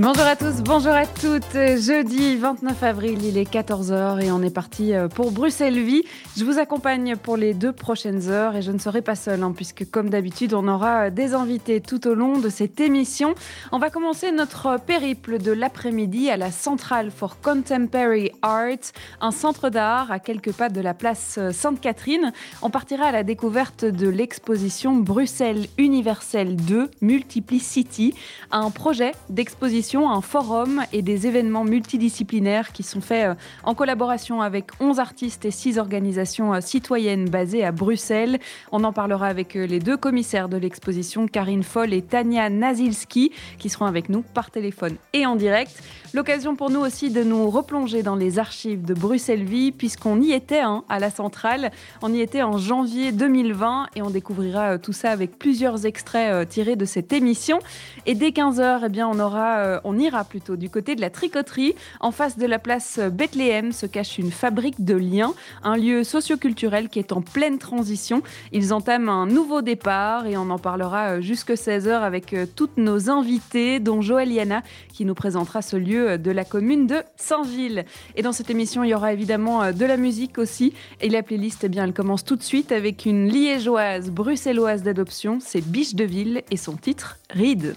Bonjour à tous, bonjour à toutes. Jeudi 29 avril, il est 14h et on est parti euh, pour Bruxelles Vie. Je vous accompagne pour les deux prochaines heures et je ne serai pas seule hein, puisque comme d'habitude, on aura euh, des invités tout au long de cette émission. On va commencer notre périple de l'après-midi à la Centrale for Contemporary Art, un centre d'art à quelques pas de la place euh, Sainte-Catherine. On partira à la découverte de l'exposition Bruxelles Universelle 2 Multiplicity, un projet d'exposition un forum et des événements multidisciplinaires qui sont faits euh, en collaboration avec 11 artistes et 6 organisations euh, citoyennes basées à Bruxelles. On en parlera avec euh, les deux commissaires de l'exposition, Karine Foll et Tania Nazilski, qui seront avec nous par téléphone et en direct. L'occasion pour nous aussi de nous replonger dans les archives de Bruxelles Vie, puisqu'on y était hein, à la centrale. On y était en janvier 2020 et on découvrira tout ça avec plusieurs extraits tirés de cette émission. Et dès 15h, eh bien, on aura on ira plutôt du côté de la tricoterie. En face de la place Bethléem se cache une fabrique de liens, un lieu socioculturel qui est en pleine transition. Ils entament un nouveau départ et on en parlera euh, jusque 16h avec euh, toutes nos invités, dont Joël Yana qui nous présentera ce lieu euh, de la commune de Saint-Gilles. Et dans cette émission, il y aura évidemment de la musique aussi. Et la playlist, eh bien, elle commence tout de suite avec une liégeoise bruxelloise d'adoption, c'est Biche de Ville et son titre Ride.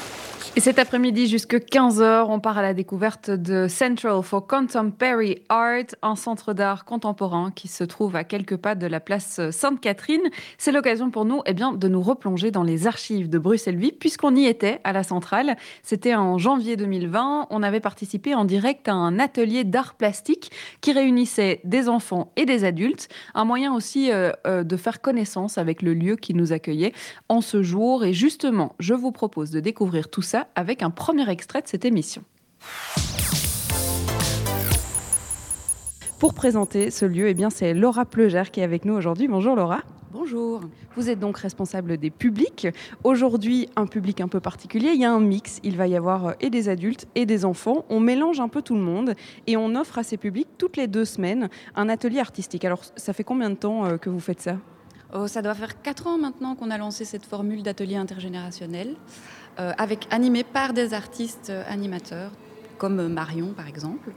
Et cet après-midi, jusque 15h, on part à la découverte de Central for Contemporary Art, un centre d'art contemporain qui se trouve à quelques pas de la place Sainte-Catherine. C'est l'occasion pour nous eh bien, de nous replonger dans les archives de Bruxelles-Vie, puisqu'on y était à la centrale. C'était en janvier 2020. On avait participé en direct à un atelier d'art plastique qui réunissait des enfants et des adultes. Un moyen aussi euh, euh, de faire connaissance avec le lieu qui nous accueillait en ce jour. Et justement, je vous propose de découvrir tout ça avec un premier extrait de cette émission. Pour présenter ce lieu, eh bien, c'est Laura Pleugère qui est avec nous aujourd'hui. Bonjour Laura. Bonjour. Vous êtes donc responsable des publics. Aujourd'hui, un public un peu particulier. Il y a un mix. Il va y avoir euh, et des adultes et des enfants. On mélange un peu tout le monde et on offre à ces publics toutes les deux semaines un atelier artistique. Alors, ça fait combien de temps euh, que vous faites ça? Oh, Ça doit faire quatre ans maintenant qu'on a lancé cette formule d'atelier intergénérationnel. Euh, avec animé par des artistes euh, animateurs, comme Marion par exemple.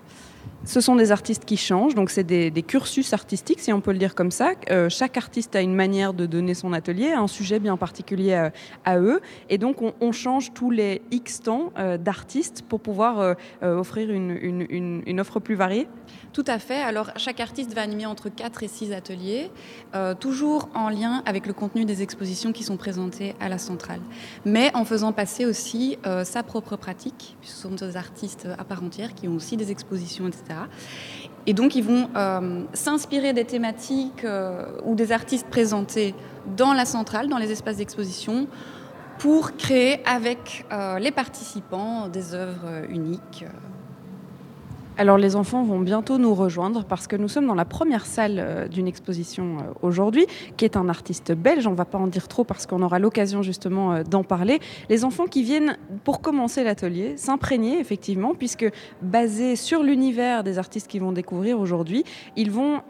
Ce sont des artistes qui changent, donc c'est des, cursus artistiques, si on peut le dire comme ça. Euh, chaque artiste a une manière de donner son atelier, un sujet bien particulier à, eux, et donc on, change tous les X temps d'artistes pour pouvoir offrir une, offre plus variée. Tout à fait. Alors, chaque artiste va animer entre 4 et 6 ateliers, euh, toujours en lien avec le contenu des expositions qui sont présentées à la centrale, mais en faisant passer aussi euh, sa propre pratique, puisque ce sont des artistes à part entière qui ont aussi des expositions, etc. Et donc, ils vont euh, s'inspirer des thématiques ou des artistes présentés dans la centrale, dans les espaces d'exposition, pour créer avec les participants des œuvres uniques. Alors les enfants vont bientôt nous rejoindre parce que nous sommes dans la première salle euh, d'une exposition euh, aujourd'hui qui est un artiste belge. On ne va pas en dire trop parce qu'on aura l'occasion justement euh, d'en parler. Les enfants qui viennent pour commencer l'atelier, s'imprégner effectivement puisque basés sur l'univers des artistes qu'ils vont découvrir aujourd'hui, ils vont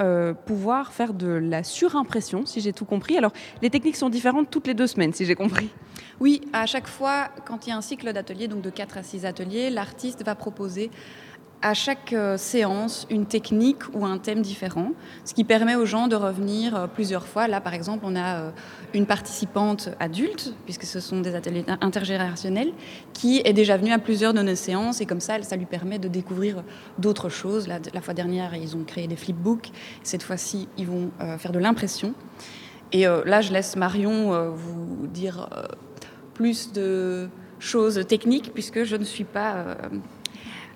pouvoir faire de la surimpression si j'ai tout compris. Alors les techniques sont différentes toutes les deux semaines si j'ai compris. Oui, à chaque fois quand il y a un cycle d'ateliers, donc de 4 à 6 ateliers, l'artiste va proposer à chaque euh, séance une technique ou un thème différent, ce qui permet aux gens de revenir euh, plusieurs fois. Là, par exemple, on a euh, une participante adulte, puisque ce sont des ateliers intergénérationnels, qui est déjà venue à plusieurs de nos séances et comme ça, ça lui permet de découvrir d'autres choses. La, la fois dernière, ils ont créé des flipbooks. Cette fois-ci, ils vont faire de l'impression. Et là, je laisse Marion vous dire plus de choses techniques, puisque je ne suis pas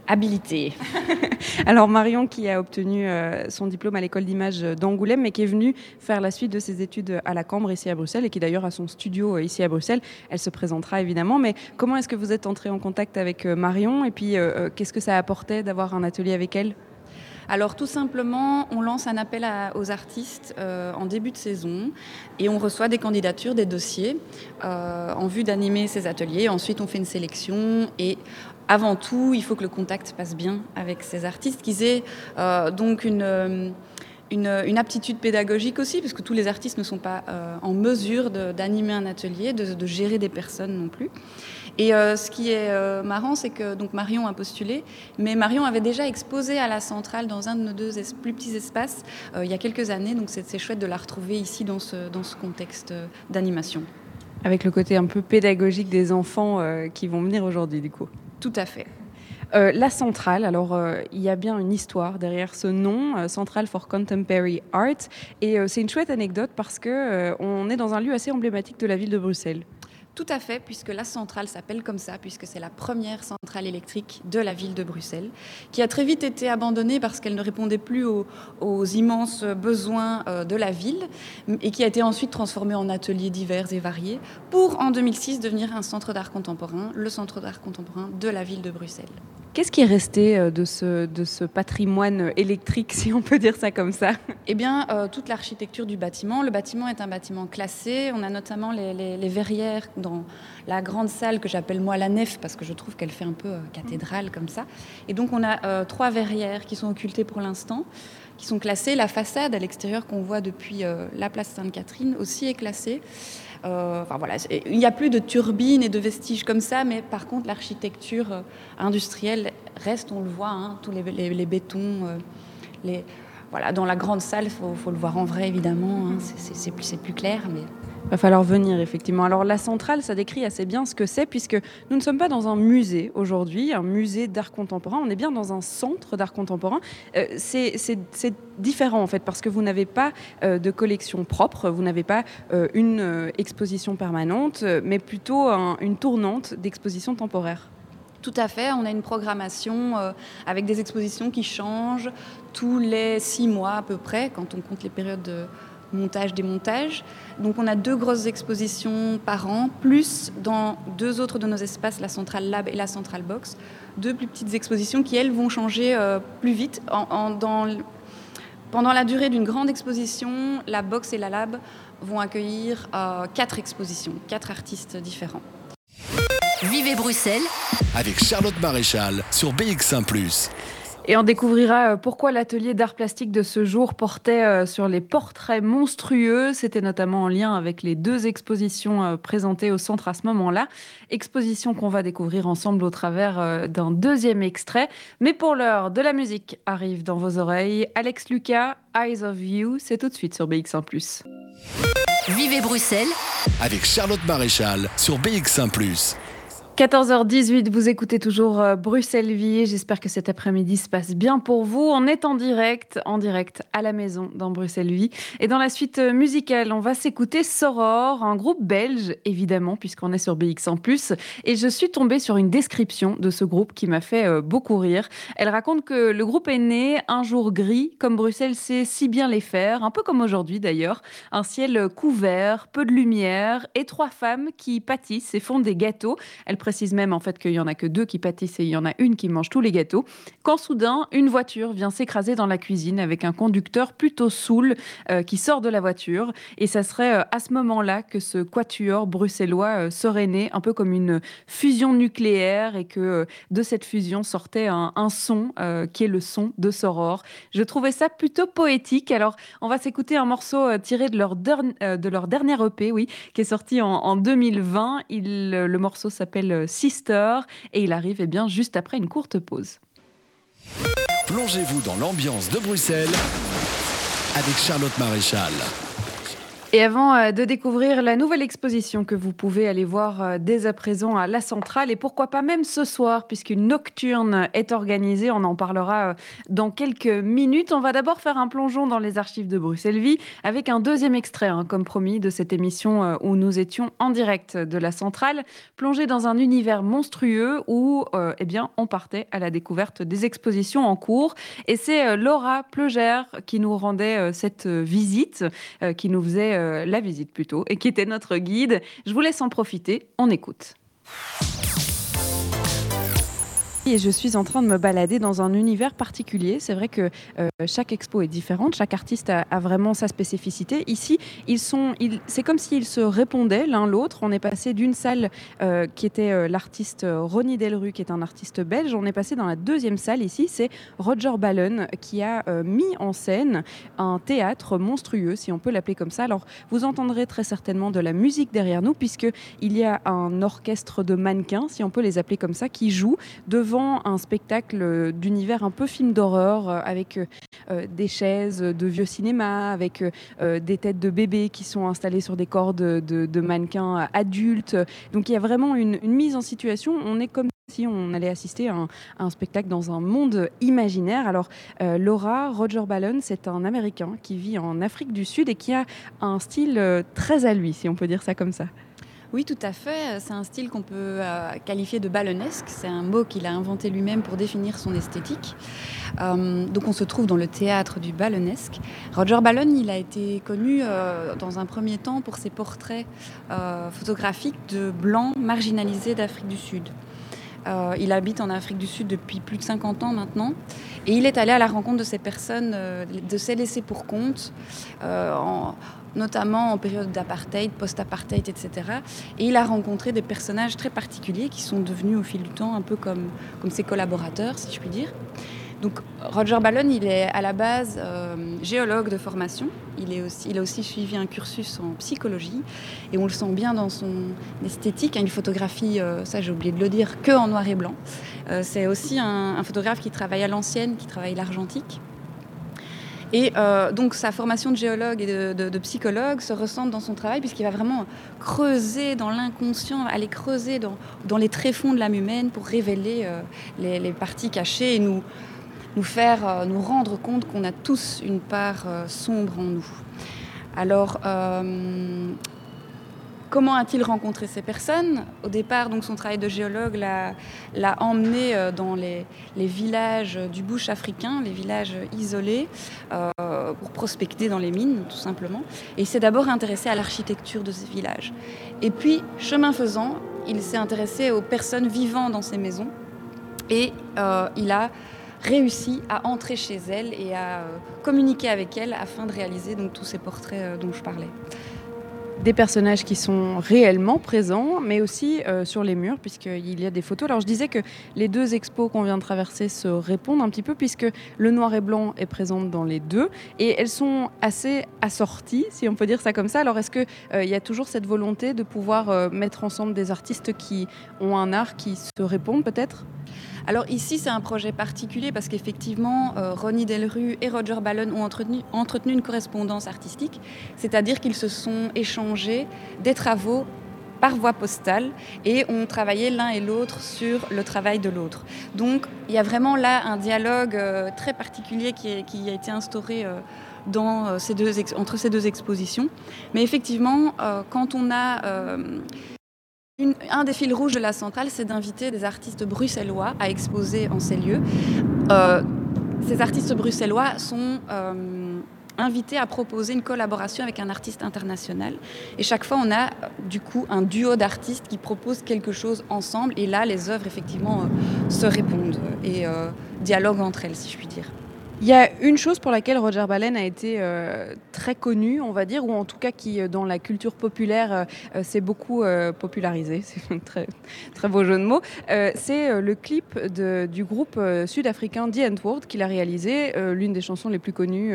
habilité. Alors Marion qui a obtenu euh, son diplôme à l'école d'image d'Angoulême mais qui est venue faire la suite de ses études à la Cambre ici à Bruxelles et qui d'ailleurs a son studio euh, ici à Bruxelles. Elle se présentera évidemment mais comment est-ce que vous êtes entré en contact avec euh, Marion et puis qu'est-ce que ça apportait d'avoir un atelier avec elle? Alors tout simplement, on lance un appel aux artistes euh, en début de saison et on reçoit des candidatures, des dossiers euh, en vue d'animer ces ateliers. Ensuite, on fait une sélection et avant tout, il faut que le contact passe bien avec ces artistes, qu'ils aient euh, donc une... Une, aptitude pédagogique aussi, parce que tous les artistes ne sont pas en mesure d'animer un atelier, de, gérer des personnes non plus. Et euh, ce qui est euh, marrant, c'est que donc Marion a postulé, mais Marion avait déjà exposé à la centrale dans un de nos deux plus petits espaces euh, il y a quelques années. Donc c'est chouette de la retrouver ici dans ce contexte d'animation. Avec le côté un peu pédagogique des enfants qui vont venir aujourd'hui, du coup. Tout à fait. la centrale, alors il y a bien une histoire derrière ce nom, Central for Contemporary Art, et c'est une chouette anecdote parce que on est dans un lieu assez emblématique de la ville de Bruxelles. Tout à fait, puisque la centrale s'appelle comme ça, puisque c'est la première centrale électrique de la ville de Bruxelles, qui a très vite été abandonnée parce qu'elle ne répondait plus aux, immenses besoins euh, de la ville, et qui a été ensuite transformée en ateliers divers et variés, pour en 2006 devenir un centre d'art contemporain, le centre d'art contemporain de la ville de Bruxelles. Qu'est-ce qui est resté euh, de ce, de ce patrimoine électrique, si on peut dire ça comme ça? Eh bien, euh, toute l'architecture du bâtiment. Le bâtiment est un bâtiment classé. On a notamment les, verrières dans la grande salle que j'appelle moi la nef, parce que je trouve qu'elle fait un peu euh, cathédrale comme ça. Et donc, on a trois verrières qui sont occultées pour l'instant qui sont classées. La façade à l'extérieur qu'on voit depuis la place Sainte-Catherine aussi est classée. Euh, enfin, voilà, il n'y a plus de turbines et de vestiges comme ça, mais par contre l'architecture euh, industrielle reste, on le voit, hein, tous les, bétons, euh, les, voilà, dans la grande salle, il faut, le voir en vrai évidemment, hein, c'est plus, plus clair, mais Va falloir venir, effectivement. Alors, la centrale, ça décrit assez bien ce que c'est, puisque nous ne sommes pas dans un musée aujourd'hui, un musée d'art contemporain, on est bien dans un centre d'art contemporain. Euh, c'est différent, en fait, parce que vous n'avez pas euh, de collection propre, vous n'avez pas euh, une exposition permanente, mais plutôt une tournante d'exposition temporaire. Tout à fait, on a une programmation avec des expositions qui changent tous les six mois à peu près, quand on compte les périodes de montage, démontage. Donc on a deux grosses expositions par an, plus dans deux autres de nos espaces, la Centrale Lab et la Centrale Box, deux plus petites expositions qui, elles, vont changer euh, plus vite. pendant la durée d'une grande exposition, la Box et la Lab vont accueillir euh, quatre expositions, quatre artistes différents. Vivez Bruxelles avec Charlotte Maréchal sur BX1 ⁇ et on découvrira euh, pourquoi l'atelier d'art plastique de ce jour portait euh, sur les portraits monstrueux. C'était notamment en lien avec les deux expositions euh, présentées au centre à ce moment-là. Exposition qu'on va découvrir ensemble au travers d'un deuxième extrait. Mais pour l'heure, de la musique arrive dans vos oreilles. Alex Lucas, Eyes of You, c'est tout de suite sur BX1 ⁇ Vivez Bruxelles avec Charlotte Maréchal sur BX1 ⁇ 14h18, vous écoutez toujours euh, Bruxelles Vie. J'espère que cet après-midi se passe bien pour vous. On est en direct, en direct à la maison dans Bruxelles Vie. Et dans la suite euh, musicale, on va s'écouter Soror, un groupe belge, évidemment, puisqu'on est sur BX en plus. Et je suis tombée sur une description de ce groupe qui m'a fait euh, beaucoup rire. Elle raconte que le groupe est né un jour gris, comme Bruxelles sait si bien les faire, un peu comme aujourd'hui d'ailleurs. Un ciel couvert, peu de lumière et trois femmes qui pâtissent et font des gâteaux. Précise même en fait qu'il y en a que deux qui pâtissent et il y en a une qui mange tous les gâteaux. Quand soudain, une voiture vient s'écraser dans la cuisine avec un conducteur plutôt saoul euh, qui sort de la voiture. Et ça serait euh, à ce moment-là que ce quatuor bruxellois euh, serait né, un peu comme une fusion nucléaire et que de cette fusion sortait un, son qui est le son de Soror. Je trouvais ça plutôt poétique. Alors, on va s'écouter un morceau tiré de leur, de leur dernier EP, oui, qui est sorti en, 2020. Il, le morceau s'appelle Sister et il arrive eh bien, juste après une courte pause. Plongez-vous dans l'ambiance de Bruxelles avec Charlotte Maréchal. Et avant euh, de découvrir la nouvelle exposition que vous pouvez aller voir euh, dès à présent à la centrale et pourquoi pas même ce soir puisqu'une nocturne est organisée, on en parlera euh, dans quelques minutes. On va d'abord faire un plongeon dans les archives de Bruxelles Vie avec un deuxième extrait, hein, comme promis, de cette émission où nous étions en direct de la centrale, plongé dans un univers monstrueux où eh bien, on partait à la découverte des expositions en cours. Et c'est Laura Pleugère qui nous rendait cette visite, qui nous faisait euh, la visite plutôt, et qui était notre guide. Je vous laisse en profiter, on écoute. Et je suis en train de me balader dans un univers particulier. C'est vrai que euh, chaque expo est différente, chaque artiste a, vraiment sa spécificité. Ici, ils sont, c'est comme s'ils se répondaient l'un l'autre. On est passé d'une salle euh, qui était euh, l'artiste Ronnie Delru, qui est un artiste belge. On est passé dans la deuxième salle ici. C'est Roger Ballon qui a mis en scène un théâtre monstrueux, si on peut l'appeler comme ça. Alors, vous entendrez très certainement de la musique derrière nous, puisque il y a un orchestre de mannequins, si on peut les appeler comme ça, qui joue devant un spectacle d'univers un peu film d'horreur euh, avec euh, des chaises de vieux cinéma, avec euh, des têtes de bébés qui sont installées sur des cordes de, mannequins adultes. Donc il y a vraiment une, mise en situation. On est comme si on allait assister à un, spectacle dans un monde imaginaire. Alors, Laura Roger Ballon, c'est un Américain qui vit en Afrique du Sud et qui a un style très à lui, si on peut dire ça comme ça. Oui, tout à fait. C'est un style qu'on peut euh, qualifier de ballonesque. C'est un mot qu'il a inventé lui-même pour définir son esthétique. Euh, donc on se trouve dans le théâtre du ballonesque. Roger Ballon, il a été connu euh, dans un premier temps pour ses portraits photographiques de blancs marginalisés d'Afrique du Sud. il habite en Afrique du Sud depuis plus de 50 ans maintenant. Et il est allé à la rencontre de ces personnes, de ces laissés pour compte, en, notamment en période d'apartheid, post-apartheid, etc. Et il a rencontré des personnages très particuliers qui sont devenus au fil du temps un peu comme, comme ses collaborateurs, si je puis dire. Donc Roger Ballon, il est à la base euh, géologue de formation. Il, est aussi, il a aussi suivi un cursus en psychologie. Et on le sent bien dans son esthétique. Une photographie, euh, ça j'ai oublié de le dire, que en noir et blanc. Euh, c'est aussi un, un, photographe qui travaille à l'ancienne, qui travaille l'argentique. Et euh, donc sa formation de géologue et de, psychologue se ressent dans son travail puisqu'il va vraiment creuser dans l'inconscient, aller creuser dans, dans, les tréfonds de l'âme humaine pour révéler euh, les, parties cachées et nous, nous faire euh, nous rendre compte qu'on a tous une part sombre en nous. Alors, Comment a-t-il rencontré ces personnes? Au départ, donc, son travail de géologue l'a emmené euh, dans les, villages du bush africain, les villages isolés, euh, pour prospecter dans les mines, tout simplement. Et il s'est d'abord intéressé à l'architecture de ces villages. Et puis, chemin faisant, il s'est intéressé aux personnes vivant dans ces maisons. Et euh, il a réussi à entrer chez elles et à communiquer avec elles afin de réaliser donc, tous ces portraits dont je parlais des personnages qui sont réellement présents, mais aussi euh, sur les murs, puisqu'il y a des photos. Alors je disais que les deux expos qu'on vient de traverser se répondent un petit peu, puisque le noir et blanc est présent dans les deux, et elles sont assez assorties, si on peut dire ça comme ça. Alors est-ce qu'il euh, y a toujours cette volonté de pouvoir euh, mettre ensemble des artistes qui ont un art qui se répondent peut-être? Alors ici, c'est un projet particulier parce qu'effectivement, euh, Ronnie Delru et Roger Ballon ont entretenu, une correspondance artistique, c'est-à-dire qu'ils se sont échangés des travaux par voie postale et ont travaillé l'un et l'autre sur le travail de l'autre. Donc il y a vraiment là un dialogue euh, très particulier qui, a été instauré euh, dans, ces deux entre ces deux expositions. Mais effectivement, quand on a un des fils rouges de la centrale, c'est d'inviter des artistes bruxellois à exposer en ces lieux. Euh, ces artistes bruxellois sont euh, invités à proposer une collaboration avec un artiste international. Et chaque fois, on a du coup un duo d'artistes qui proposent quelque chose ensemble. Et là, les œuvres, effectivement, euh, se répondent et dialoguent entre elles, si je puis dire. Il y a une chose pour laquelle Roger Balen a été euh, très connu, on va dire, ou en tout cas qui, euh, dans la culture populaire, euh, s'est beaucoup popularisé. C'est un très, très beau jeu de mots. c'est le clip de, du groupe sud-africain The Antwoord qu'il a réalisé, l'une des chansons les plus connues,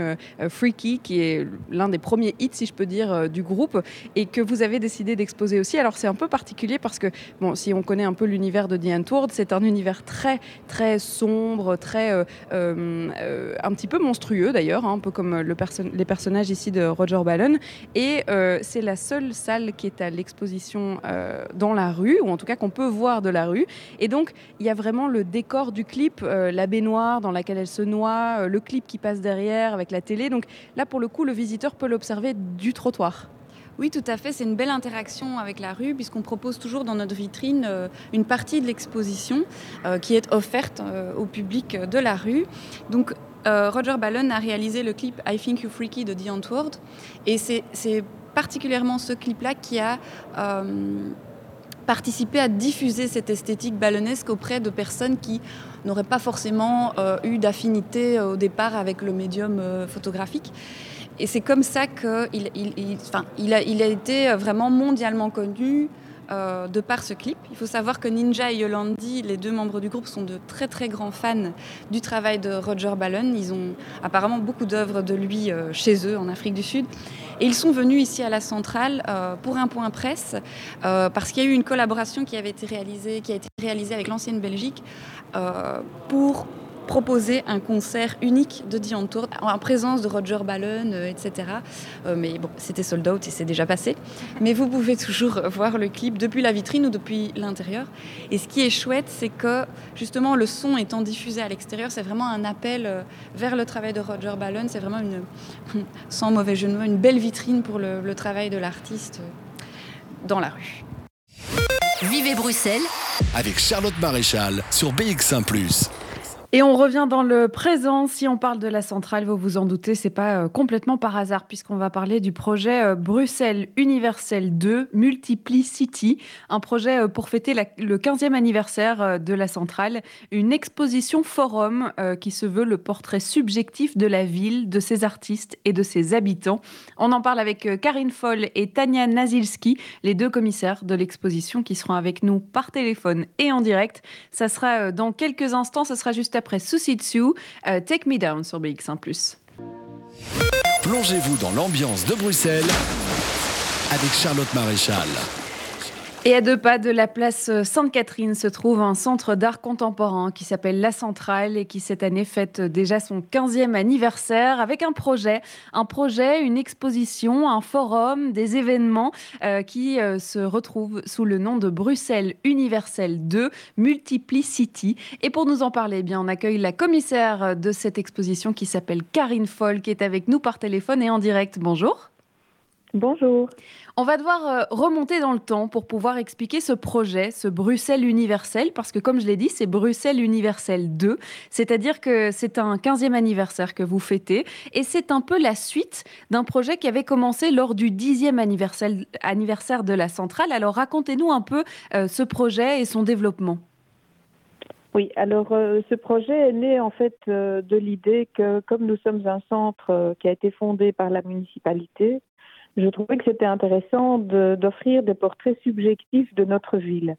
Freaky, qui est l'un des premiers hits, si je peux dire, du groupe, et que vous avez décidé d'exposer aussi. Alors c'est un peu particulier parce que, bon, si on connaît un peu l'univers de The Antwoord, c'est un univers très, très sombre, très un petit peu monstrueux d'ailleurs, hein, un peu comme le les personnages ici de Roger Ballon. Et euh, c'est la seule salle qui est à l'exposition euh, dans la rue, ou en tout cas qu'on peut voir de la rue. Et donc, il y a vraiment le décor du clip, euh, la baignoire dans laquelle elle se noie, le clip qui passe derrière avec la télé. Donc là, pour le coup, le visiteur peut l'observer du trottoir. Oui, tout à fait. C'est une belle interaction avec la rue puisqu'on propose toujours dans notre vitrine une partie de l'exposition qui est offerte au public de la rue. Donc euh, Roger Ballon a réalisé le clip I Think You Freaky de The Antwoord. Et c'est particulièrement ce clip-là qui a euh, participer à diffuser cette esthétique ballonesque auprès de personnes qui n'auraient pas forcément eu d'affinité au départ avec le médium photographique. Et c'est comme ça qu'il a été vraiment mondialement connu euh, de par ce clip. Il faut savoir que Ninja et Yolandi, les deux membres du groupe, sont de très très grands fans du travail de Roger Ballon. Ils ont apparemment beaucoup d'œuvres de lui euh, chez eux en Afrique du Sud. Et ils sont venus ici à la centrale euh, pour un point presse parce qu'il y a eu une collaboration qui avait été réalisée, qui a été réalisée avec l'ancienne Belgique pour proposer un concert unique de Dion Tour en présence de Roger Ballon, euh, etc. Euh, mais bon, c'était sold out et c'est déjà passé. Mais vous pouvez toujours voir le clip depuis la vitrine ou depuis l'intérieur. Et ce qui est chouette, c'est que justement le son étant diffusé à l'extérieur, c'est vraiment un appel euh, vers le travail de Roger Ballon. C'est vraiment une, sans mauvais jeu de mots, une belle vitrine pour le, le travail de l'artiste dans la rue. Vivez Bruxelles avec Charlotte Maréchal sur BX1 ⁇ et on revient dans le présent. Si on parle de la centrale, vous vous en doutez, c'est pas euh, complètement par hasard, puisqu'on va parler du projet euh, Bruxelles Universel 2 Multiplicity, un projet euh, pour fêter le 15e anniversaire de la centrale, une exposition forum qui se veut le portrait subjectif de la ville, de ses artistes et de ses habitants. On en parle avec Karine Foll et Tania Nazilski, les deux commissaires de l'exposition qui seront avec nous par téléphone et en direct. Ça sera dans quelques instants, ce sera juste après après Susitsu, euh, Take Me Down sur BX1 ⁇ Plongez-vous dans l'ambiance de Bruxelles avec Charlotte Maréchal. Et à deux pas de la place Sainte-Catherine se trouve un centre d'art contemporain qui s'appelle La Centrale et qui cette année fête déjà son 15e anniversaire avec un projet, un projet, une exposition, un forum, des événements euh, qui euh, se retrouvent sous le nom de Bruxelles Universel 2 Multiplicity. Et pour nous en parler, eh bien, on accueille la commissaire de cette exposition qui s'appelle Karine Foll qui est avec nous par téléphone et en direct. Bonjour. Bonjour. On va devoir euh, remonter dans le temps pour pouvoir expliquer ce projet, ce Bruxelles universel, parce que comme je l'ai dit, c'est Bruxelles universel 2, c'est-à-dire que c'est un 15e anniversaire que vous fêtez, et c'est un peu la suite d'un projet qui avait commencé lors du 10e anniversaire, de la centrale. Alors racontez-nous un peu euh, ce projet et son développement. Oui, alors euh, ce projet est né en fait de l'idée que comme nous sommes un centre qui a été fondé par la municipalité, je trouvais que c'était intéressant d'offrir des portraits subjectifs de notre ville.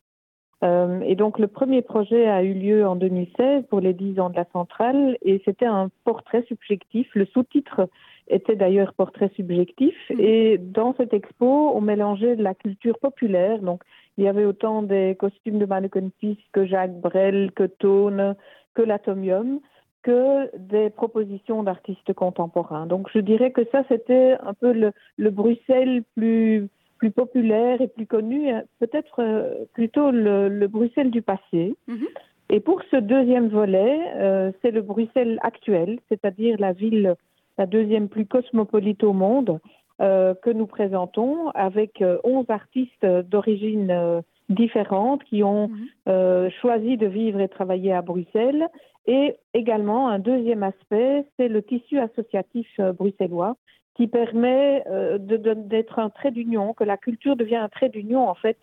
Euh, et donc le premier projet a eu lieu en 2016 pour les 10 ans de la centrale et c'était un portrait subjectif. Le sous-titre était d'ailleurs portrait subjectif mmh. et dans cette expo on mélangeait de la culture populaire. Donc il y avait autant des costumes de Mannequin Peace que Jacques Brel, que Tone, que l'Atomium que des propositions d'artistes contemporains. Donc je dirais que ça, c'était un peu le, Bruxelles plus, plus populaire et plus connu, hein, peut-être euh, plutôt le, Bruxelles du passé. Mhm. Et pour ce deuxième volet, euh, c'est le Bruxelles actuel, c'est-à-dire la ville, la deuxième plus cosmopolite au monde, euh, que nous présentons avec 11 artistes d'origine différentes qui ont mhm. choisi de vivre et travailler à Bruxelles et également, un deuxième aspect, c'est le tissu associatif euh, bruxellois qui permet euh, d'être un trait d'union, que la culture devient un trait d'union en fait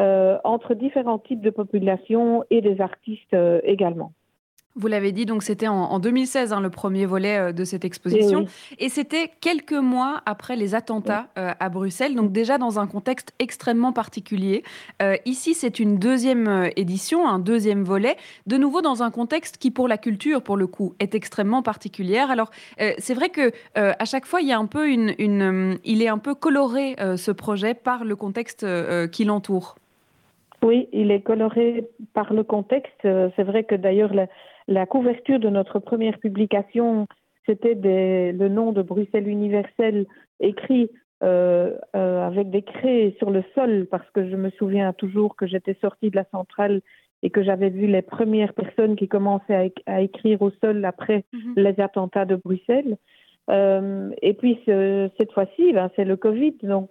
euh, entre différents types de populations et des artistes également. Vous l'avez dit, donc c'était en, 2016 hein, le premier volet euh, de cette exposition. Et, c'était quelques mois après les attentats euh, à Bruxelles, donc déjà dans un contexte extrêmement particulier. Euh, ici, c'est une deuxième édition, un deuxième volet, de nouveau dans un contexte qui, pour la culture, pour le coup, est extrêmement particulière. Alors, c'est vrai que à chaque fois, il y a un peu une, une il est un peu coloré ce projet par le contexte qui l'entoure. Oui, il est coloré par le contexte. C'est vrai que d'ailleurs, la couverture de notre première publication, c'était le nom de Bruxelles universel écrit euh, euh, avec des craies sur le sol, parce que je me souviens toujours que j'étais sortie de la centrale et que j'avais vu les premières personnes qui commençaient à, écrire au sol après mhm. les attentats de Bruxelles. Euh, et puis cette fois-ci, ben, c'est le Covid, donc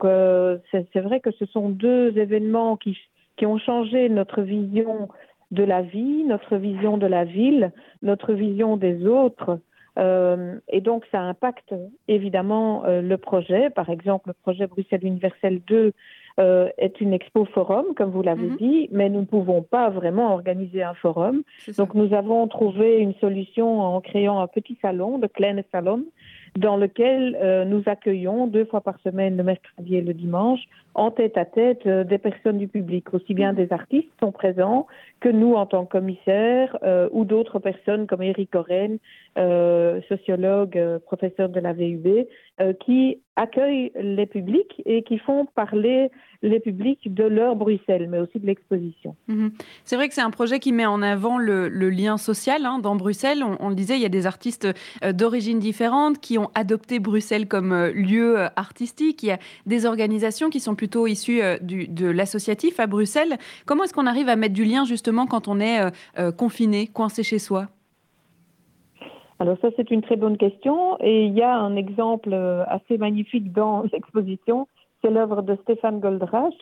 c'est vrai que ce sont deux événements qui, qui ont changé notre vision de la vie, notre vision de la ville, notre vision des autres. Euh, et donc, ça impacte évidemment euh, le projet. Par exemple, le projet Bruxelles Universel 2 euh, est une expo forum, comme vous l'avez Mhm. dit, mais nous ne pouvons pas vraiment organiser un forum. Donc nous avons trouvé une solution en créant un petit salon, le Kleine Salon, dans lequel nous accueillons deux fois par semaine, le mercredi et le dimanche, en tête à tête euh, des personnes du public, aussi bien des artistes sont présents que nous en tant que commissaires euh, ou d'autres personnes comme Eric Oren, euh, sociologue, professeur de la VUB, qui accueillent les publics et qui font parler les publics de leur Bruxelles, mais aussi de l'exposition. Mhm. C'est vrai que c'est un projet qui met en avant le, lien social hein, dans Bruxelles. On, on le disait, il y a des artistes d'origines différentes qui ont adopté Bruxelles comme lieu artistique. Il y a des organisations qui sont plutôt issues euh, de l'associatif à Bruxelles. Comment est-ce qu'on arrive à mettre du lien justement quand on est euh, euh, confiné, coincé chez soi? Alors ça, c'est une très bonne question. Et il y a un exemple assez magnifique dans l'exposition. C'est l'œuvre de Stéphane Goldrache,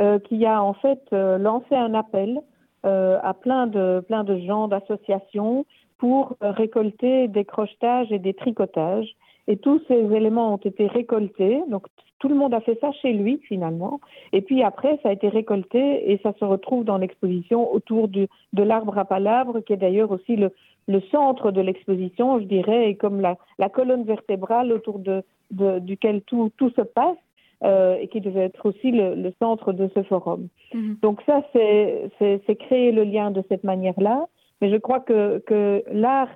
euh, qui a en fait lancé un appel à plein de, plein de gens, d'associations, pour récolter des crochetages et des tricotages. Et tous ces éléments ont été récoltés. Donc tout le monde a fait ça chez lui finalement. Et puis après, ça a été récolté et ça se retrouve dans l'exposition autour du, de l'arbre à palabres, qui est d'ailleurs aussi le, le centre de l'exposition, je dirais, et comme la, la colonne vertébrale autour de, de, duquel tout, tout se passe, euh, et qui devait être aussi le, le centre de ce forum. Mhm. Donc ça, c'est c'est- c'est créer le lien de cette manière-là, mais je crois que, que l'art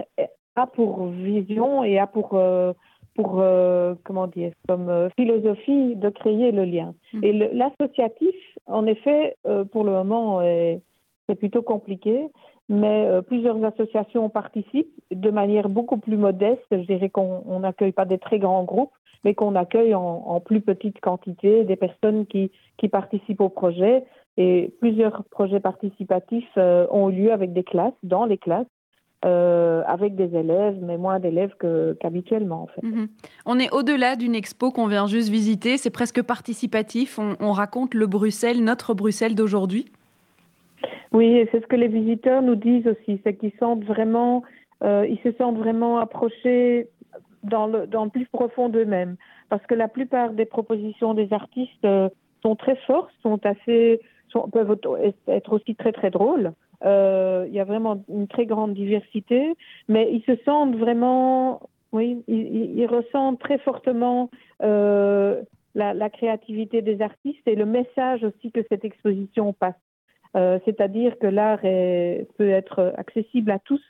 a pour vision et a pour, euh, pour euh, comment dire, comme euh, philosophie de créer le lien. Mhm. Et l'associatif, en effet, euh, pour le moment, est- c'est plutôt compliqué, mais plusieurs associations participent de manière beaucoup plus modeste. Je dirais qu'on on n'accueille pas des très grands groupes, mais qu'on accueille en, en plus petite quantité des personnes qui, qui participent au projet. Et plusieurs projets participatifs ont eu lieu avec des classes, dans les classes, euh, avec des élèves, mais moins d'élèves qu'habituellement, en fait. Mhm. On est au-delà d'une expo qu'on vient juste visiter. C'est presque participatif. On, on raconte le Bruxelles, notre Bruxelles d'aujourd'hui. Oui, c'est ce que les visiteurs nous disent aussi, c'est qu'ils sentent vraiment, euh, ils se sentent vraiment approchés dans le, dans le plus profond d'eux-mêmes. Parce que la plupart des propositions des artistes euh, sont très fortes, sont assez, sont, peuvent être aussi très très drôles. Euh, il y a vraiment une très grande diversité, mais ils se sentent vraiment, oui, ils, ressentent très fortement euh, la, la créativité des artistes et le message aussi que cette exposition passe. Euh, C'est-à-dire que l'art peut être accessible à tous.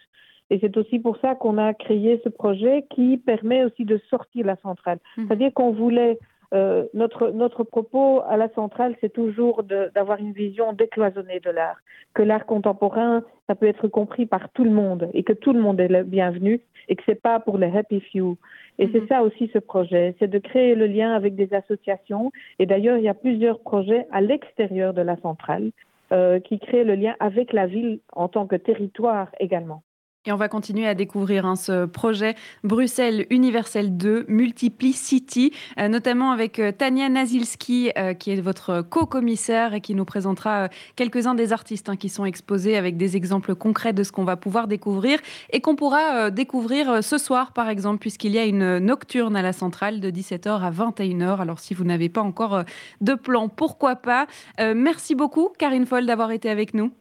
Et c'est aussi pour ça qu'on a créé ce projet qui permet aussi de sortir la centrale. Mhm. C'est-à-dire qu'on voulait, euh, notre, notre propos à la centrale, c'est toujours de- d'avoir une vision décloisonnée de l'art. Que l'art contemporain, ça peut être compris par tout le monde et que tout le monde est le bienvenu et que c'est pas pour les happy few. Et Mhm. c'est ça aussi ce projet, c'est de créer le lien avec des associations. Et d'ailleurs, il y a plusieurs projets à l'extérieur de la centrale euh, qui créent le lien avec la ville en tant que territoire également. Et on va continuer à découvrir hein, ce projet Bruxelles Universel 2, Multiplicity, euh, notamment avec euh, Tania Nazilski, euh, qui est votre co-commissaire et qui nous présentera quelques-uns des artistes hein, qui sont exposés avec des exemples concrets de ce qu'on va pouvoir découvrir et qu'on pourra découvrir ce soir, par exemple, puisqu'il y a une nocturne à la centrale de 17h à 21h. Alors, si vous n'avez pas encore de plan, pourquoi pas? Merci beaucoup, Karine Foll, d'avoir été avec nous.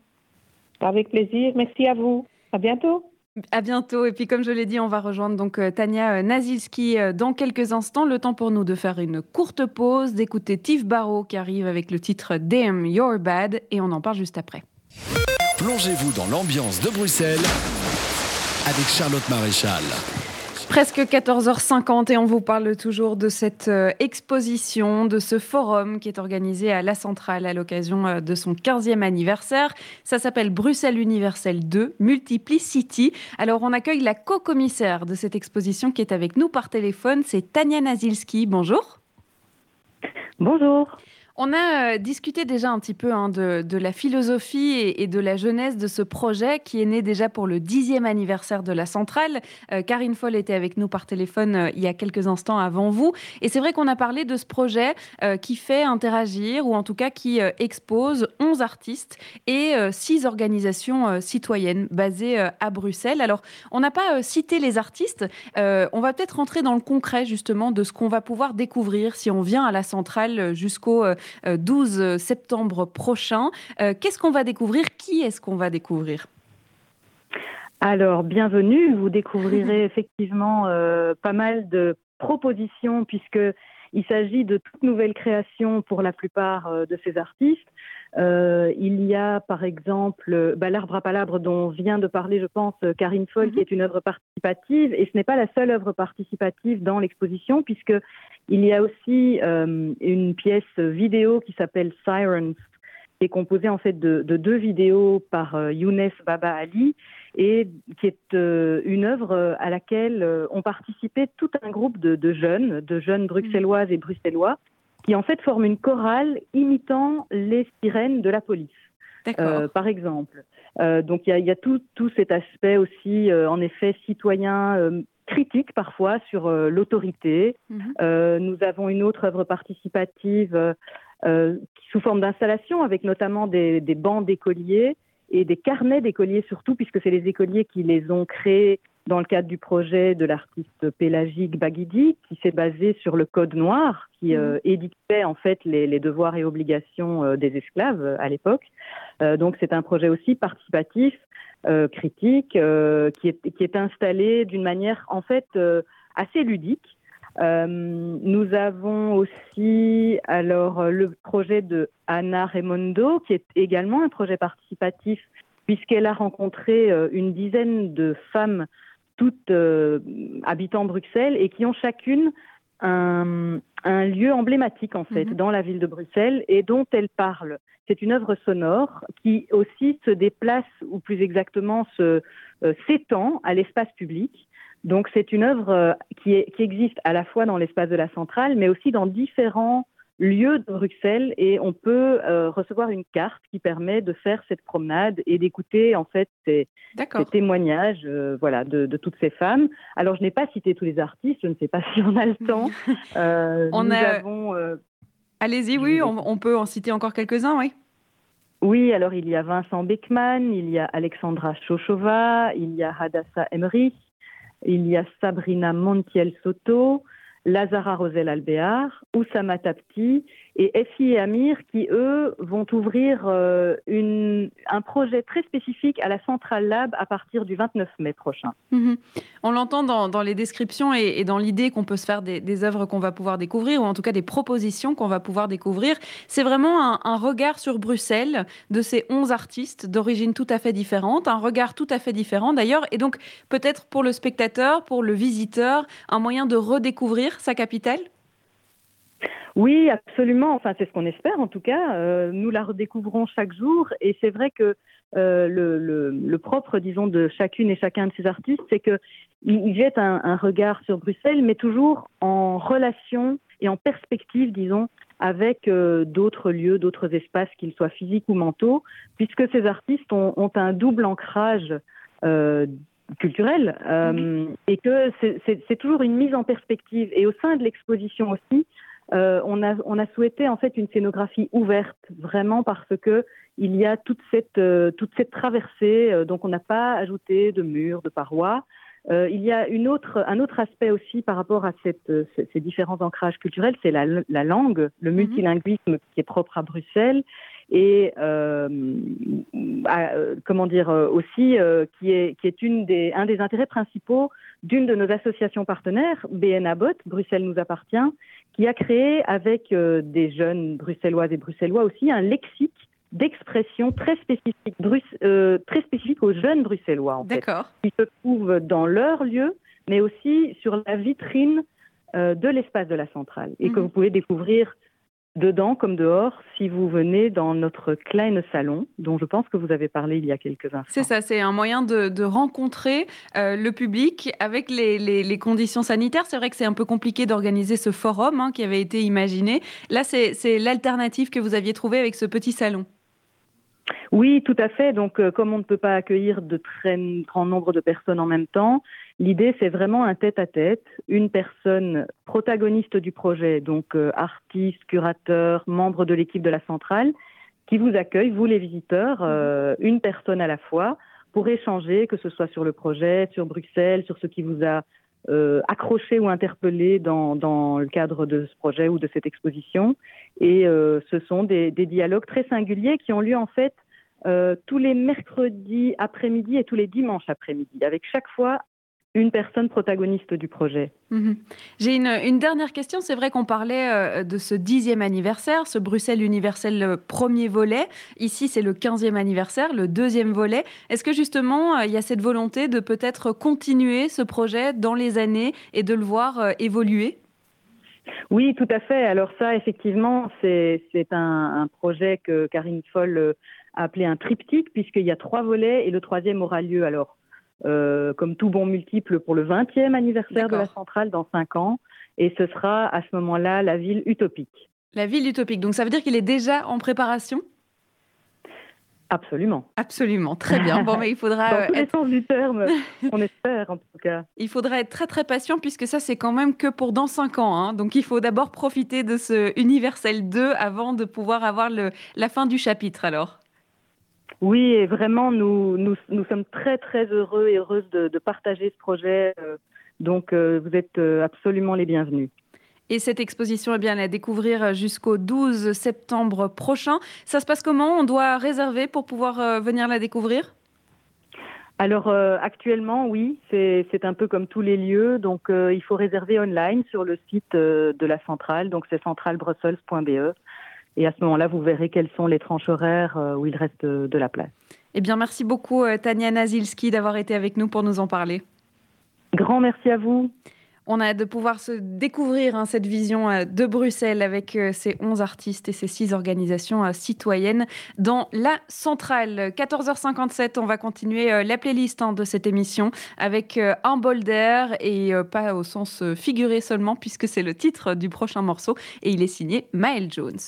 Avec plaisir, merci à vous. À bientôt. À bientôt. Et puis, comme je l'ai dit, on va rejoindre donc euh, Tania euh, Nazilski euh, dans quelques instants. Le temps pour nous de faire une courte pause, d'écouter Tiff Barrow qui arrive avec le titre Damn You're Bad et on en parle juste après. Plongez-vous dans l'ambiance de Bruxelles avec Charlotte Maréchal. Presque 14h50 et on vous parle toujours de cette euh, exposition, de ce forum qui est organisé à La Centrale à l'occasion euh, de son 15e anniversaire. Ça s'appelle Bruxelles Universel 2, Multiplicity. Alors on accueille la co-commissaire de cette exposition qui est avec nous par téléphone, c'est Tania Nazilski. Bonjour. Bonjour. On a euh, discuté déjà un petit peu hein, de, la philosophie et, de la jeunesse de ce projet qui est né déjà pour le dixième anniversaire de la centrale. Euh, Karine Foll était avec nous par téléphone euh, il y a quelques instants avant vous. Et c'est vrai qu'on a parlé de ce projet qui fait interagir ou en tout cas qui expose 11 artistes et 6 organisations citoyennes basées à Bruxelles. Alors, on n'a pas cité les artistes. On va peut-être rentrer dans le concret justement de ce qu'on va pouvoir découvrir si on vient à la centrale jusqu'au 12 septembre prochain. Qu'est-ce qu'on va découvrir? Qui est-ce qu'on va découvrir? Alors, bienvenue. Vous découvrirez effectivement pas mal de propositions puisque il s'agit de toutes nouvelles créations pour la plupart euh, de ces artistes. Euh, il y a par exemple bah, l'arbre à palabre dont vient de parler, je pense, Karine Foll, qui mhm. est une œuvre participative. Et ce n'est pas la seule œuvre participative dans l'exposition, puisque il y a aussi euh, une pièce vidéo qui s'appelle Sirens, qui est composée en fait de, de deux vidéos par Younes Baba Ali et qui est euh, une œuvre euh, à laquelle euh, ont participé tout un groupe de, jeunes, de jeunes bruxelloises et bruxellois, qui en fait forment une chorale imitant les sirènes de la police. par exemple. donc il y a, tout, cet aspect aussi, en effet, citoyen, critique parfois sur l'autorité. Mhm. nous avons une autre œuvre participative sous forme d'installation, avec notamment des, des bancs d'écoliers et des carnets d'écoliers surtout, puisque c'est les écoliers qui les ont créés dans le cadre du projet de l'artiste pélagique Baguidi, qui s'est basé sur le Code noir, qui mmh. euh, édictait en fait les, devoirs et obligations euh, des esclaves euh, à l'époque. donc c'est un projet aussi participatif, critique, qui est, qui, est, installé d'une manière en fait assez ludique. Euh, nous avons aussi alors le projet de Anna Raimondo, qui est également un projet participatif, puisqu'elle a rencontré euh, une dizaine de femmes, toutes euh, habitant Bruxelles, et qui ont chacune un, lieu emblématique en fait mhm. dans la ville de Bruxelles et dont elle parle. C'est une œuvre sonore qui aussi se déplace, ou plus exactement s'étend à l'espace public. Donc c'est une œuvre euh, qui, existe à la fois dans l'espace de la centrale, mais aussi dans différents lieux de Bruxelles et on peut euh, recevoir une carte qui permet de faire cette promenade et d'écouter en fait ces, témoignages euh, voilà, de, toutes ces femmes. Alors je n'ai pas cité tous les artistes, je ne sais pas si on a le temps. on a... Allez-y, oui, on, peut en citer encore quelques-uns, oui. Oui, alors il y a Vincent Beckman, il y a Alexandra Chochova, il y a Hadassah Emery, il y a Sabrina Montiel Soto, Lazara Rosel Albéar, Oussama Tapti et Effie et Amir qui, eux, vont ouvrir euh, un projet très spécifique à la Central Lab à partir du 29 mai prochain. Mhm. On l'entend dans, les descriptions et, dans l'idée qu'on peut se faire des, œuvres qu'on va pouvoir découvrir, ou en tout cas des propositions qu'on va pouvoir découvrir. C'est vraiment un, regard sur Bruxelles de ces 11 artistes d'origine tout à fait différente, un regard tout à fait différent d'ailleurs, et donc peut-être pour le spectateur, pour le visiteur, un moyen de redécouvrir sa capitale? Oui, absolument. Enfin, c'est ce qu'on espère en tout cas. Euh, nous la redécouvrons chaque jour et c'est vrai que euh, le, propre, disons, de chacune et chacun de ces artistes, c'est qu'ils jettent un, regard sur Bruxelles, mais toujours en relation et en perspective, disons, avec euh, d'autres lieux, d'autres espaces, qu'ils soient physiques ou mentaux, puisque ces artistes ont, un double ancrage culturel mhm. et que c'est toujours une mise en perspective. Et au sein de l'exposition aussi, euh, on, a, on, a, souhaité en fait une scénographie ouverte, vraiment parce que il y a toute cette, euh, toute cette traversée, euh, donc on n'a pas ajouté de murs, de parois. il y a une autre, un autre aspect aussi par rapport à cette, ces différents ancrages culturels, c'est la, la, langue, le mhm. multilinguisme qui est propre à Bruxelles et comment dire aussi qui est, qui est une des, un des intérêts principaux d'une de nos associations partenaires, BN Abbott, Bruxelles nous appartient, qui a créé avec euh, des jeunes bruxelloises et bruxellois aussi un lexique d'expression très spécifique, euh, très spécifique aux jeunes bruxellois, en fait, qui se trouvent dans leur lieu, mais aussi sur la vitrine euh, de l'espace de la centrale, et que mhm. vous pouvez découvrir dedans comme dehors si vous venez dans notre Klein Salon, dont je pense que vous avez parlé il y a quelques instants. C'est ça, c'est un moyen de, rencontrer euh, le public avec les, conditions sanitaires. C'est vrai que c'est un peu compliqué d'organiser ce forum hein, qui avait été imaginé. Là, c'est l'alternative que vous aviez trouvée avec ce petit salon. Oui, tout à fait. Donc, euh, comme on ne peut pas accueillir de très grand nombre de personnes en même temps, l'idée, c'est vraiment un tête-à-tête, une personne protagoniste du projet, donc euh, artiste, curateur, membre de l'équipe de la centrale, qui vous accueille, vous les visiteurs, euh, une personne à la fois, pour échanger, que ce soit sur le projet, sur Bruxelles, sur ce qui vous a accrochés ou interpellés dans, dans, le cadre de ce projet ou de cette exposition. Et ce sont des, des, dialogues très singuliers qui ont lieu en fait tous les mercredis après-midi et tous les dimanches après-midi, avec chaque fois une personne protagoniste du projet. Mhm. J'ai une, dernière question. C'est vrai qu'on parlait euh, de ce dixième anniversaire, ce Bruxelles universel euh, premier volet. Ici, c'est le quinzième anniversaire, le deuxième volet. Est-ce que justement, euh, il y a cette volonté de peut-être continuer ce projet dans les années et de le voir évoluer? Oui, tout à fait. Alors ça, effectivement, c'est un, un, projet que Karine Foll a appelé un triptyque, puisqu'il y a trois volets et le troisième aura lieu alors euh, comme tout bon multiple pour le 20e anniversaire de la centrale dans 5 ans. Et ce sera à ce moment-là la ville utopique. La ville utopique. Donc ça veut dire qu'il est déjà en préparation? Absolument. Absolument, très bien. Bon, mais il faudra. Dans tous les sens du terme, on espère en tout cas. Il faudra être très très patient puisque ça, c'est quand même que pour dans 5 ans. Hein. Donc il faut d'abord profiter de ce Universel 2 avant de pouvoir avoir le, la fin du chapitre alors. Oui, et vraiment, nous, nous, nous, sommes très, très heureux et heureuses de, partager ce projet. Euh, donc, euh, vous êtes euh, absolument les bienvenus. Et cette exposition, eh bien, elle à découvrir jusqu'au 12 septembre prochain. Ça se passe comment? On doit réserver pour pouvoir venir la découvrir? Alors actuellement, oui, c'est un peu comme tous les lieux. Donc il faut réserver online sur le site de la centrale. Donc c'est centralebrussels.be. Et à ce moment-là, vous verrez quelles sont les tranches horaires euh, où il reste de, la place. Eh bien, merci beaucoup, euh, Tania Nazilski, d'avoir été avec nous pour nous en parler. Grand merci à vous. On a de pouvoir se découvrir hein, cette vision euh, de Bruxelles avec ces 11 artistes et ces 6 organisations citoyennes dans la centrale. 14h57, on va continuer la playlist hein, de cette émission avec un bol d'air et pas au sens figuré seulement puisque c'est le titre du prochain morceau et il est signé Maël Jones.